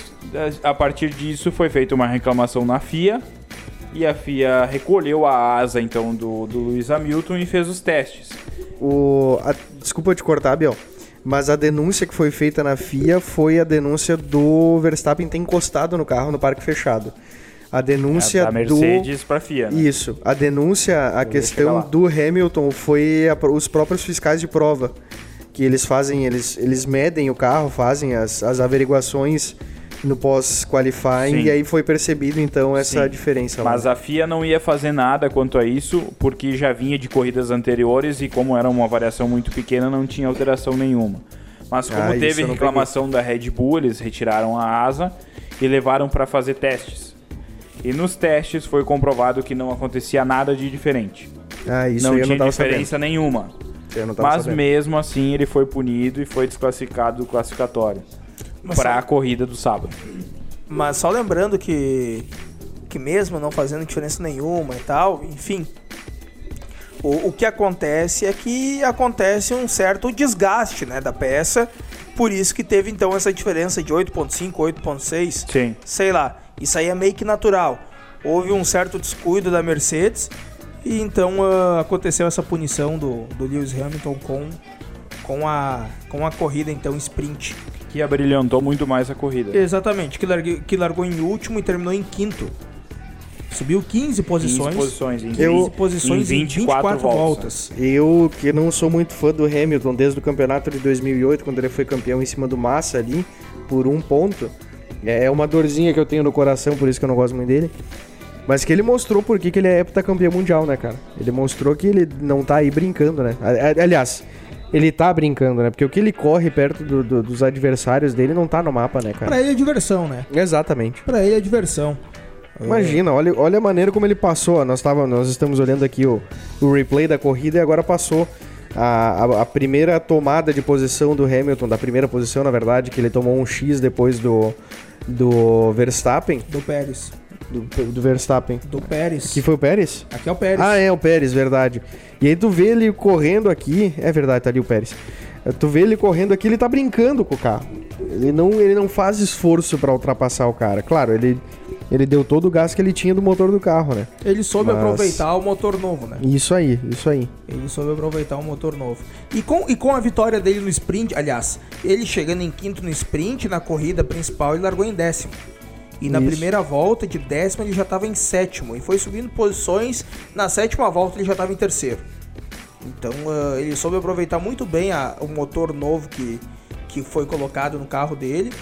a partir disso, foi feita uma reclamação na FIA. E a FIA recolheu a asa, então, do, do Lewis Hamilton e fez os testes. O, a- desculpa te cortar, Biel. Mas a denúncia que foi feita na FIA foi a denúncia do Verstappen ter encostado no carro no parque fechado. A denúncia da Mercedes pra FIA, do. né? Isso. A denúncia, a chegar questão do Hamilton foi a- os próprios fiscais de prova. Que eles fazem, eles, eles medem o carro, fazem as, as averiguações no pós-qualifying. E aí foi percebido então essa Sim. diferença lá. Mas a FIA não ia fazer nada quanto a isso, porque já vinha de corridas anteriores e como era uma variação muito pequena, não tinha alteração nenhuma. Mas como Ah, teve reclamação da Red Bull, eles retiraram a asa e levaram para fazer testes. E nos testes foi comprovado que não acontecia nada de diferente. Ah, isso não tinha não diferença nenhuma. sabendo. Tava Mas sabendo. mesmo assim ele foi punido e foi desclassificado do classificatório para a corrida do sábado. Mas só lembrando que, que mesmo não fazendo diferença nenhuma e tal, enfim. O, o que acontece é que acontece um certo desgaste né, da peça. Por isso que teve então essa diferença de 8.5, 8.6. Sim. Sei lá. Isso aí é meio que natural. Houve um certo descuido da Mercedes. E então ah, aconteceu essa punição do, do Lewis Hamilton com, com, a, com a corrida então sprint. Que abrilhantou muito mais a corrida. Exatamente, que, largue- que largou em último e terminou em quinto. Subiu 15 posições. 15 posições em 15 Eu- posições em em 24, 24 voltas. Eu, que não sou muito fã do Hamilton desde o campeonato de 2008, quando ele foi campeão em cima do Massa ali, por um ponto, é uma dorzinha que eu tenho no coração, por isso que eu não gosto muito dele. Mas que ele mostrou por que ele é heptacampeão mundial, né, cara? Ele mostrou que ele não tá aí brincando, né? Aliás, ele tá brincando, né? Porque o que ele corre perto do- do- dos adversários dele não tá no mapa, né, cara? Pra ele é diversão, né? Exatamente. Pra ele é diversão. Imagina, olha, olha a maneira como ele passou. Nós, tava, nós estamos olhando aqui o, o replay da corrida e agora passou a, a, a primeira tomada de posição do Hamilton, da primeira posição, na verdade, que ele tomou um X depois do, do Verstappen. Do Pérez. Do, do Verstappen. Do Pérez. Que foi o Pérez? Aqui é o Pérez. Ah, é, o Pérez, verdade. E aí tu vê ele correndo aqui. É verdade, tá ali o Pérez. Tu vê ele correndo aqui, ele tá brincando com o carro. Ele não, ele não faz esforço pra ultrapassar o cara. Claro, ele, ele deu todo o gás que ele tinha do motor do carro, né? Ele soube Mas- aproveitar o motor novo, né? Isso aí, isso aí. Ele soube aproveitar o motor novo. E com, e com a vitória dele no sprint, aliás, ele chegando em quinto no sprint, na corrida principal, ele largou em décimo. E na Isso. primeira volta, de décimo, ele já estava em sétimo. E foi subindo posições. Na sétima volta, ele já estava em terceiro. Então, ah, ele soube aproveitar muito bem a- o motor novo que, que foi colocado no carro dele.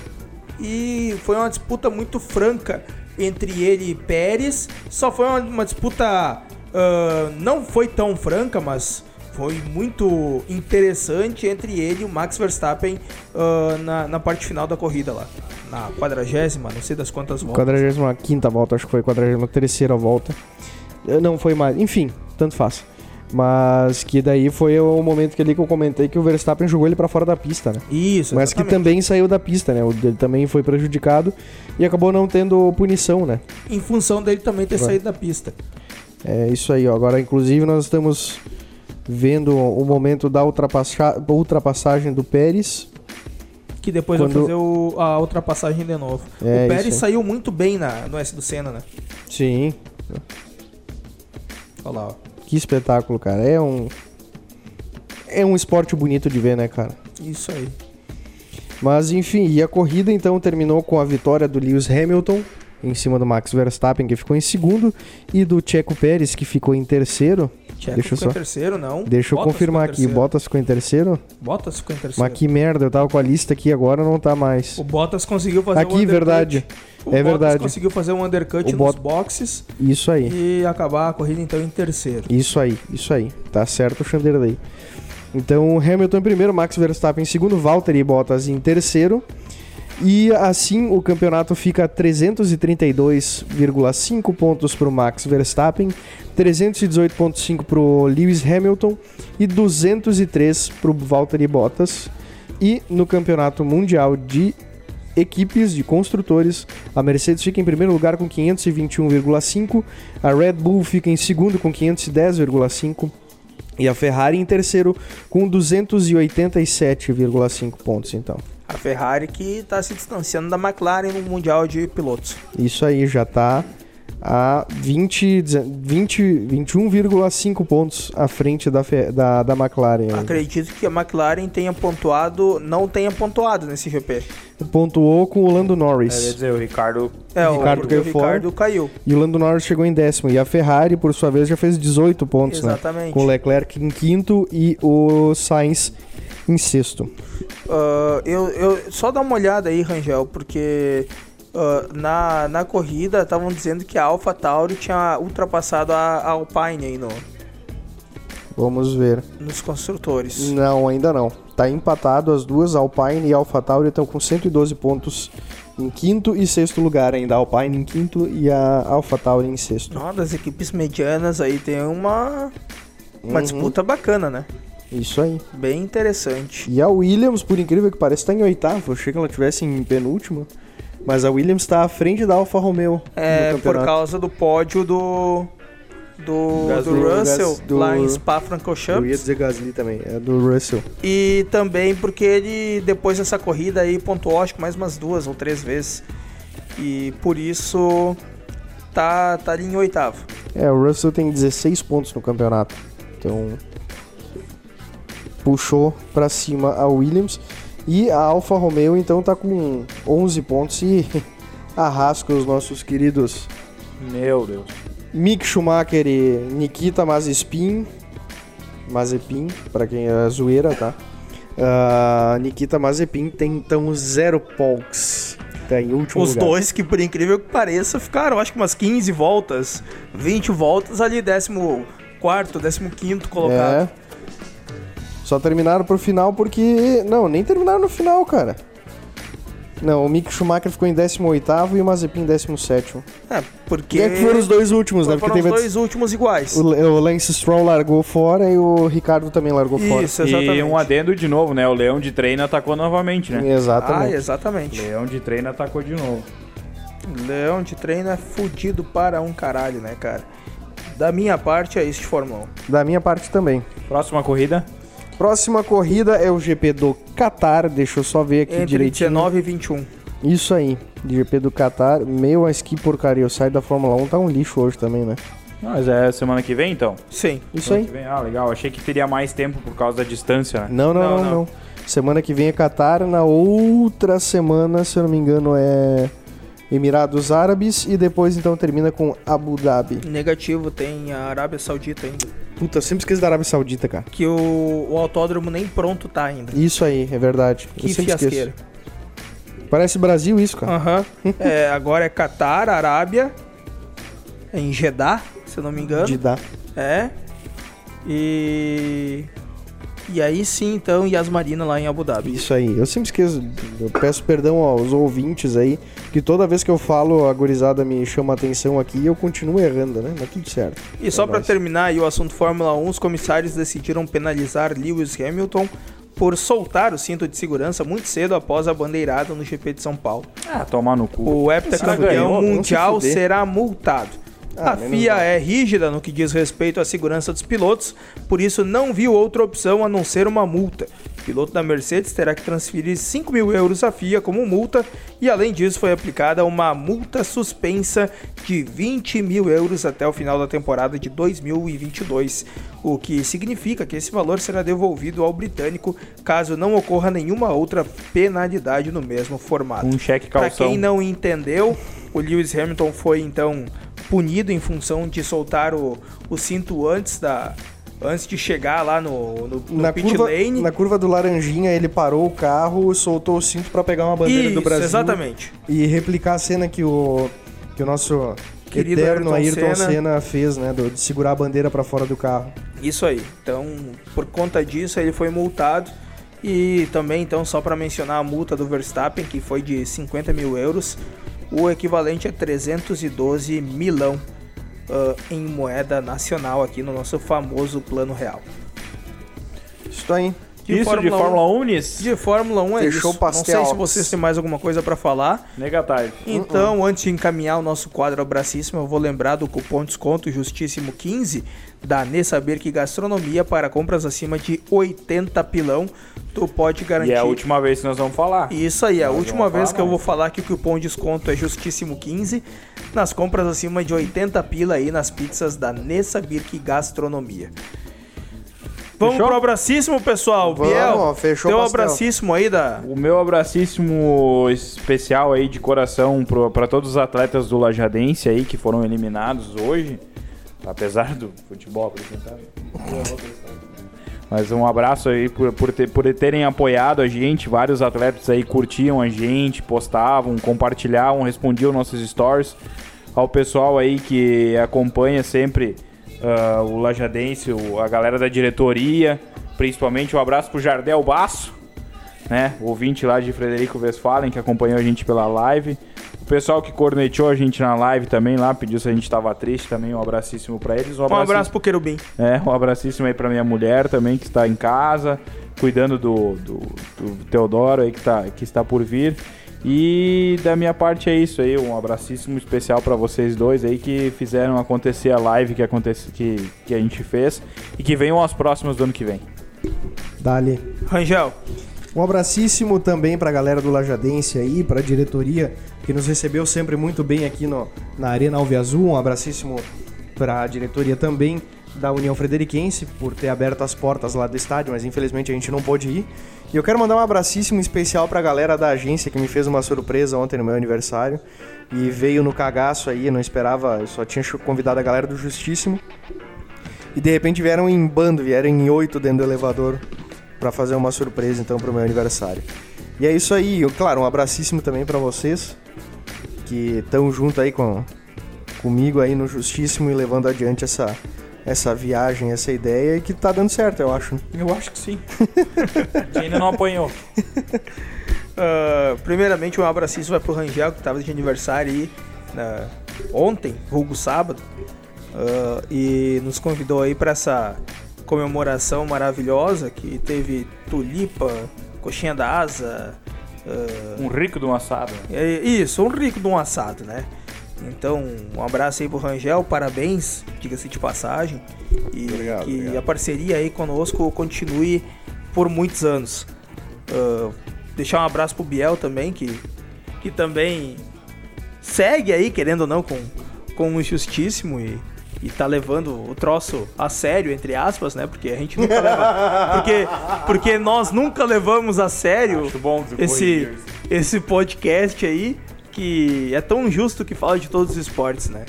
E foi uma disputa muito franca entre ele e Pérez. Só foi uma, uma disputa. ah, não foi tão franca, mas foi muito interessante entre ele e o Max Verstappen ah, na, na parte final da corrida lá. na quadragésima, não sei das quantas voltas. 45 volta, acho que foi 43 volta. Eh, Não foi mais, enfim, tanto faz. Mas que daí foi o momento que ali que eu comentei que o Verstappen jogou ele pra fora da pista, né? Isso, Mas que exatamente. também saiu da pista, né? O dele também foi prejudicado e acabou não tendo punição, né? Em função dele também ter Vai. saído da pista. É isso aí, ó. Agora, inclusive, nós estamos vendo o momento da ultrapassa- ultrapassagem do Pérez. Que depois Quando- vai fazer o- a ultrapassagem de novo. É, o Pérez saiu muito bem na, no S do Senna, né? Sim, Olha lá, ó. que espetáculo, cara. É um. É um esporte bonito de ver, né, cara? Isso aí. Mas enfim, e a corrida então terminou com a vitória do Lewis Hamilton em cima do Max Verstappen, que ficou em segundo, e do Checo Pérez, que ficou em terceiro. Deixa eu ficou só- em terceiro, não. Deixa eu Bottas confirmar aqui. Bottas ficou em terceiro. Bottas ficou em terceiro. Mas que merda, eu tava com a lista aqui agora não tá mais. O Bottas conseguiu fazer um Aqui, undercut. verdade. O É Bottas verdade. conseguiu fazer um undercut O nos Bot- boxes Isso aí. e acabar a corrida então em terceiro. Isso aí, isso aí. Tá certo o Chanderley. Então, Hamilton em primeiro, Max Verstappen em segundo, Valtteri Bottas em terceiro. E assim o campeonato fica 332,5 pontos para o Max Verstappen, 318,5 para o Lewis Hamilton e 203 para o Valtteri Bottas. E no campeonato mundial de equipes de construtores, a Mercedes fica em primeiro lugar com 521,5, a Red Bull fica em segundo com 510,5 e a Ferrari em terceiro com 287,5 pontos, então. A Ferrari que está se distanciando da McLaren no Mundial de Pilotos. Isso aí já tá a 20, 20 21,5 pontos à frente da, da, da McLaren. ainda. Acredito que a McLaren tenha pontuado, não tenha pontuado nesse GP. Pontuou com o Lando É, eu ia Norris. dizer, o Ricardo. É, o Ricardo caiu o fora. Ricardo caiu. E o Lando Norris chegou em décimo. E a Ferrari, por sua vez, já fez 18 pontos, né? Exatamente. Com o Leclerc em quinto e o Sainz em sexto. Ah, eu, eu só dá uma olhada aí, Rangel, porque ah, na, na corrida estavam dizendo que a Alpha Tauri tinha ultrapassado a, a Alpine aí no, Vamos ver. nos construtores. Não, ainda não. Tá empatado as duas, Alpine e AlphaTauri estão com 112 pontos em quinto e sexto lugar ainda. A Alpine em quinto e a AlphaTauri em sexto. Uma das equipes medianas aí tem uma, uma Uhum. disputa bacana, né? Isso aí. Bem interessante. E a Williams, por incrível que pareça, está em oitavo. Eu achei que ela tivesse em penúltimo. Mas a Williams está à frente da Alfa Romeo É por causa do pódio do do, Gasly, do Russell Gas- do- lá em Eu ia dizer Gasly também, é do Russell. e também porque ele depois dessa corrida aí pontuou acho que mais umas duas ou três vezes e por isso tá tá ali em oitavo. É, o Russell tem 16 pontos no campeonato. Então puxou pra cima a Williams e a Alfa Romeo então tá com 11 pontos e <laughs> arrasca os nossos queridos Meu Deus. Mick Schumacher e Nikita Mazepin. Mazepin, pra quem é zoeira, tá? Ah, Nikita Mazepin tem então zero pontos. Tá em último Os lugar. dois que por incrível que pareça ficaram acho que umas 15 voltas, 20 voltas ali décimo quarto, décimo quinto colocado. É. Só terminaram pro final porque. Não, nem terminaram no final, cara. Não, o Mick Schumacher ficou em 18 e o Mazepin em 17. É, porque Quem é que foram os dois últimos, né? foram Porque os teve dois últimos iguais. o, o Lance Stroll largou fora e o Ricardo também largou fora. Isso, exatamente. E um adendo de novo, né? O Leão de Treino atacou novamente, né? Ah, Exatamente. exatamente. Leão de Treino atacou de novo. Leão de treino é fudido para um caralho, né, cara? Da minha parte é isso de Fórmula Da minha parte também. Próxima corrida. Próxima corrida é o GP do Qatar. Deixa eu só ver 1. aqui Entre direitinho. 19 e 21. Isso aí, GP do Qatar. Meu, mas que porcaria. Eu saio da Fórmula 1, tá um lixo hoje também, né? Mas é semana que vem, então? Sim. Isso Semana aí. que vem. Ah, legal. Achei que teria mais tempo por causa da distância, né? Não, não, Não, não, não. não. Semana que vem é Qatar. Na outra semana, se eu não me engano, é Emirados Árabes. E depois, então, termina com Abu Dhabi. Negativo, tem a Arábia Saudita ainda. Puta, eu sempre esqueço da Arábia Saudita, cara. Que o, o autódromo nem pronto tá ainda. Isso aí, é verdade. Que eu fiasqueira. esqueço. Parece Brasil isso, cara. Aham. <laughs> É, agora é Catar, Arábia. É em Jeddah, se eu não me engano. De dar. É. E. E aí sim, então, Yas Marina lá em Abu Dhabi. Isso aí. Eu sempre esqueço. Eu peço perdão aos ouvintes aí, que toda vez que eu falo, a gurizada me chama a atenção aqui e eu continuo errando, né? Mas tudo certo. E só É para nóis. terminar aí o assunto Fórmula 1, os comissários decidiram penalizar Lewis Hamilton por soltar o cinto de segurança muito cedo após a bandeirada no GP de São Paulo. Ah, tomar no cu. O heptacampeão mundial será multado. Ah, a FIA é rígida no que diz respeito à segurança dos pilotos, por isso não viu outra opção a não ser uma multa. O piloto da Mercedes terá que transferir 5 mil euros à FIA como multa e, além disso, foi aplicada uma multa suspensa de 20 mil euros até o final da temporada de 2022, o que significa que esse valor será devolvido ao britânico caso não ocorra nenhuma outra penalidade no mesmo formato. Um cheque Para calção. quem não entendeu, o Lewis Hamilton foi então punido em função de soltar o, o cinto antes da antes de chegar lá no, no, no Na pit curva, lane. na curva do Laranjinha, ele parou o carro, soltou o cinto pra pegar uma bandeira Isso, do Brasil. exatamente. E replicar a cena que o, que o nosso Querido eterno Ayrton Ayrton, Senna. Senna. fez, né? de segurar a bandeira pra fora do carro. Isso aí. Então, por conta disso, ele foi multado. E também, então, só para mencionar a multa do Verstappen, que foi de 50 mil euros, o equivalente a 312 milão ah, em moeda nacional aqui no nosso famoso plano real. Isso aí. De Isso de Fórmula 1, Nis? De Fórmula 1 é Fechou isso. o pastel. Não sei se vocês têm mais alguma coisa para falar. Negative. Então, antes de encaminhar o nosso quadro abracíssimo, eu vou lembrar do cupom de desconto Justíssimo 15 da Nesaber que Gastronomia para compras acima de 80 pilão. Tu pode garantir. E é a última vez que nós vamos falar. Isso aí, a Nós última vez que eu vou mais. falar que o cupom de desconto é Justíssimo 15 nas compras acima de 80 pila aí nas pizzas da Nessa Birk Gastronomia. Vamos Fechou? pro abracíssimo, pessoal. Vamos, Biel, fechou teu abracíssimo aí da... O meu abracíssimo especial aí de coração para todos os atletas do Lajadense aí que foram eliminados hoje, apesar do futebol apresentado. Mas um abraço aí por, por, ter- por terem apoiado a gente. Vários atletas aí curtiam a gente, postavam, compartilhavam, respondiam nossos stories. Ao pessoal aí que acompanha sempre ah, o Lajadense, o- a galera da diretoria. Principalmente um abraço pro Jardel Basso, né? Ouvinte lá de Frederico Westphalen, que acompanhou a gente pela live. O pessoal que corneteou a gente na live também lá, pediu se a gente tava triste também. Um abracíssimo pra eles. Um abraço pro Querubim. é, um abracíssimo aí pra minha mulher também, que está em casa, cuidando do, do, do Teodoro aí, que, tá, que está por vir. E da minha parte é isso aí, um abracíssimo especial pra vocês dois aí que fizeram acontecer a live que, acontece, que, que a gente fez e que venham as próximas do ano que vem. Dali. Rangel, Um abracíssimo também pra galera do Lajadense aí, pra diretoria que nos recebeu sempre muito bem aqui no, na Arena Alve Azul. Um abracíssimo pra diretoria também da União Frederiquense por ter aberto as portas lá do estádio, mas infelizmente a gente não pôde ir. E eu quero mandar um abracíssimo especial pra galera da agência que me fez uma surpresa ontem no meu aniversário e veio no cagaço aí, não esperava, eu só tinha convidado a galera do Justíssimo. E de repente vieram em bando, vieram em oito dentro do elevador pra fazer uma surpresa então pro meu aniversário. E é isso aí, eu, claro, um abracíssimo também pra vocês que estão junto aí com comigo aí no Justíssimo e levando adiante essa essa viagem, essa ideia e que tá dando certo, eu acho. Eu acho que sim. ainda não apanhou. <laughs> ah, primeiramente um abracíssimo vai pro Rangel, que tava de aniversário aí na- ontem, vulgo sábado, ah, e nos convidou aí para essa comemoração maravilhosa que teve tulipa, coxinha da asa, ah, Um rico de um assado. É, Isso, um rico de um assado, né? Então, um abraço aí pro Rangel, parabéns, diga-se de passagem. E Obrigado, que obrigado. a parceria aí conosco continue por muitos anos. Ah, deixar um abraço pro Biel também, que, que também segue aí, querendo ou não, com, com o Justíssimo e, e tá levando o troço a sério, entre aspas, né? Porque a gente nunca leva. Porque, porque nós nunca levamos a sério esse, esse podcast aí, que é tão justo que fala de todos os esportes, né?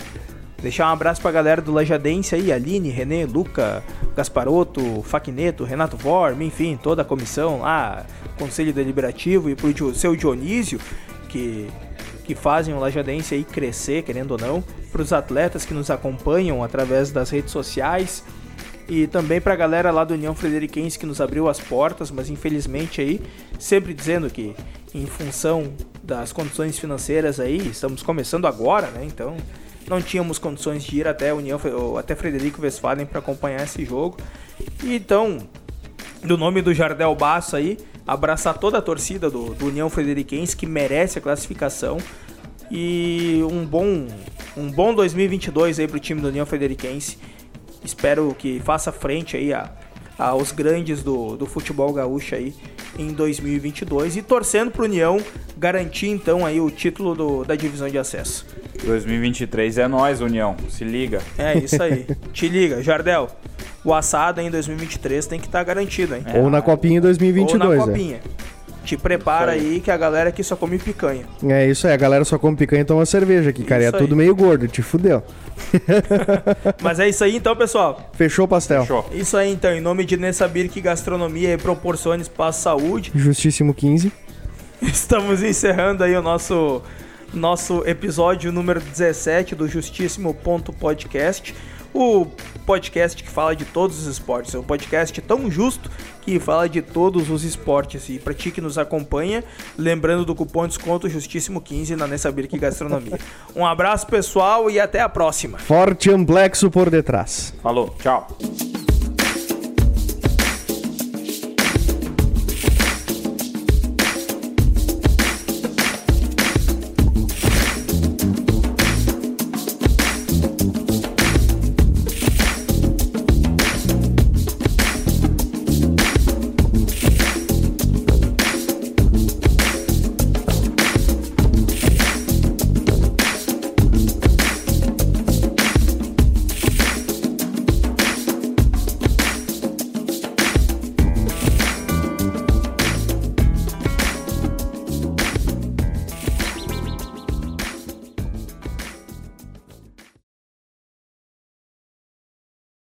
Deixar um abraço pra galera do Lajadense aí, Aline, Renê, Luca, Gasparotto, Faquineto, Renato Vorm, enfim, toda a comissão lá, Conselho Deliberativo e pro seu Dionísio, que, que fazem o Lajadense aí crescer, querendo ou não, pros atletas que nos acompanham através das redes sociais, E também pra galera lá do União Frederiquense que nos abriu as portas, mas infelizmente aí, sempre dizendo que em função das condições financeiras aí, estamos começando agora, né? Então não tínhamos condições de ir até União até Frederico Westphalen para acompanhar esse jogo. E então, do nome do Jardel Basso aí, abraçar toda a torcida do, do União Frederiquense que merece a classificação e um bom um bom 2022 aí pro time do União Frederiquense. Espero que faça frente aí a, aos grandes do, do futebol gaúcho aí em 2022 e torcendo pro União garantir então aí o título do, da divisão de acesso. 2023 é nós, União. Se liga. É isso aí. Te liga, Jardel. O assado em 2023 tem que estar tá garantido, hein? É, Ou na Copinha em 2022. Ou na é. Copinha. É. Te prepara aí. aí. que a galera aqui só come picanha. É isso aí, a galera só come picanha e toma cerveja aqui, cara. Isso e é aí. tudo meio gordo, te fudeu. <laughs> Mas é isso aí então, pessoal. Fechou o pastel. Fechou. Isso aí então, em nome de Nessabir que Gastronomia e proporciona espaço saúde. Justíssimo 15. <laughs> Estamos encerrando aí o nosso nosso episódio número 17 do Justíssimo Ponto Podcast. O podcast que fala de todos os esportes. É um podcast tão justo que fala de todos os esportes. E para ti que nos acompanha, lembrando do cupom de desconto Justíssimo 15 na que Gastronomia. Um abraço pessoal e até a próxima. Forte amplexo por detrás. Falou, tchau.